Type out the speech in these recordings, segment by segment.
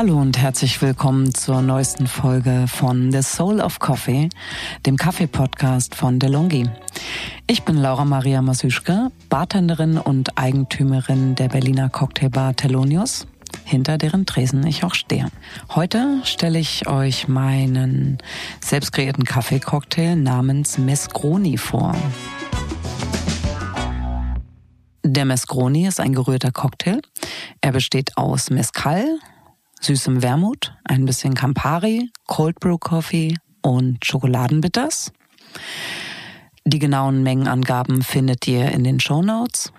Hallo und herzlich willkommen zur neuesten Folge von The Soul of Coffee, dem Kaffee-Podcast von DeLonghi. Ich bin Laura Maria Masüschke, Bartenderin und Eigentümerin der Berliner Cocktailbar Thelonius, hinter deren Tresen ich auch stehe. Heute stelle ich euch meinen selbst kreierten Kaffeecocktail namens Mescroni vor. Der Mescroni ist ein gerührter Cocktail. Er besteht aus Mescal, süßem Wermut, ein bisschen Campari, Cold Brew Coffee und Schokoladenbitters. Die genauen Mengenangaben findet ihr in den Show Notes.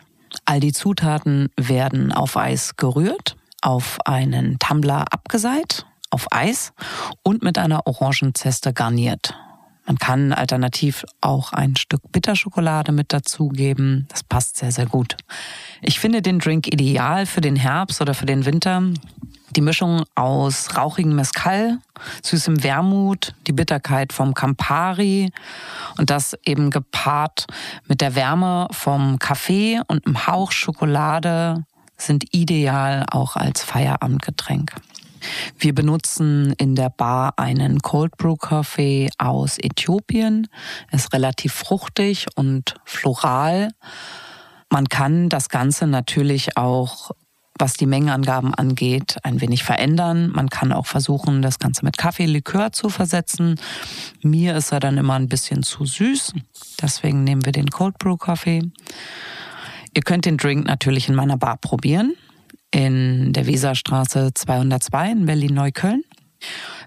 All die Zutaten werden auf Eis gerührt, auf einen Tumbler abgeseit, auf Eis und mit einer Orangenzeste garniert. Man kann alternativ auch ein Stück Bitterschokolade mit dazugeben. Das passt sehr, sehr gut. Ich finde den Drink ideal für den Herbst oder für den Winter. Die Mischung aus rauchigem Mescal, süßem Wermut, die Bitterkeit vom Campari und das eben gepaart mit der Wärme vom Kaffee und einem Hauch Schokolade sind ideal auch als Feierabendgetränk. Wir benutzen in der Bar einen Cold Brew Coffee aus Äthiopien. Ist relativ fruchtig und floral. Man kann das Ganze natürlich auch was die Mengenangaben angeht, ein wenig verändern. Man kann auch versuchen, das Ganze mit Kaffeelikör zu versetzen. Mir ist er dann immer ein bisschen zu süß. Deswegen nehmen wir den Cold Brew Kaffee. Ihr könnt den Drink natürlich in meiner Bar probieren. In der Weserstraße 202 in Berlin-Neukölln.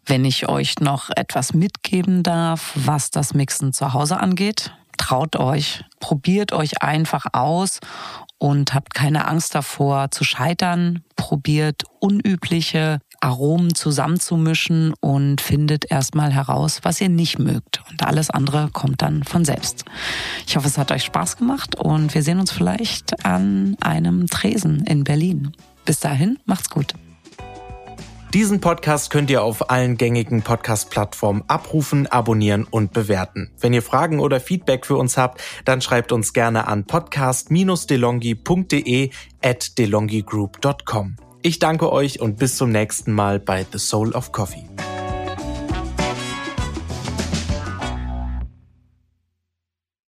Wenn ich euch noch etwas mitgeben darf, was das Mixen zu Hause angeht, traut euch, probiert euch einfach aus und habt keine Angst davor zu scheitern. Probiert unübliche Aromen zusammenzumischen und findet erstmal heraus, was ihr nicht mögt. Und alles andere kommt dann von selbst. Ich hoffe, es hat euch Spaß gemacht und wir sehen uns vielleicht an einem Tresen in Berlin. Bis dahin, macht's gut. Diesen Podcast könnt ihr auf allen gängigen Podcast-Plattformen abrufen, abonnieren und bewerten. Wenn ihr Fragen oder Feedback für uns habt, dann schreibt uns gerne an podcast-delongi.de at delongigroup.com. Ich danke euch und bis zum nächsten Mal bei The Soul of Coffee.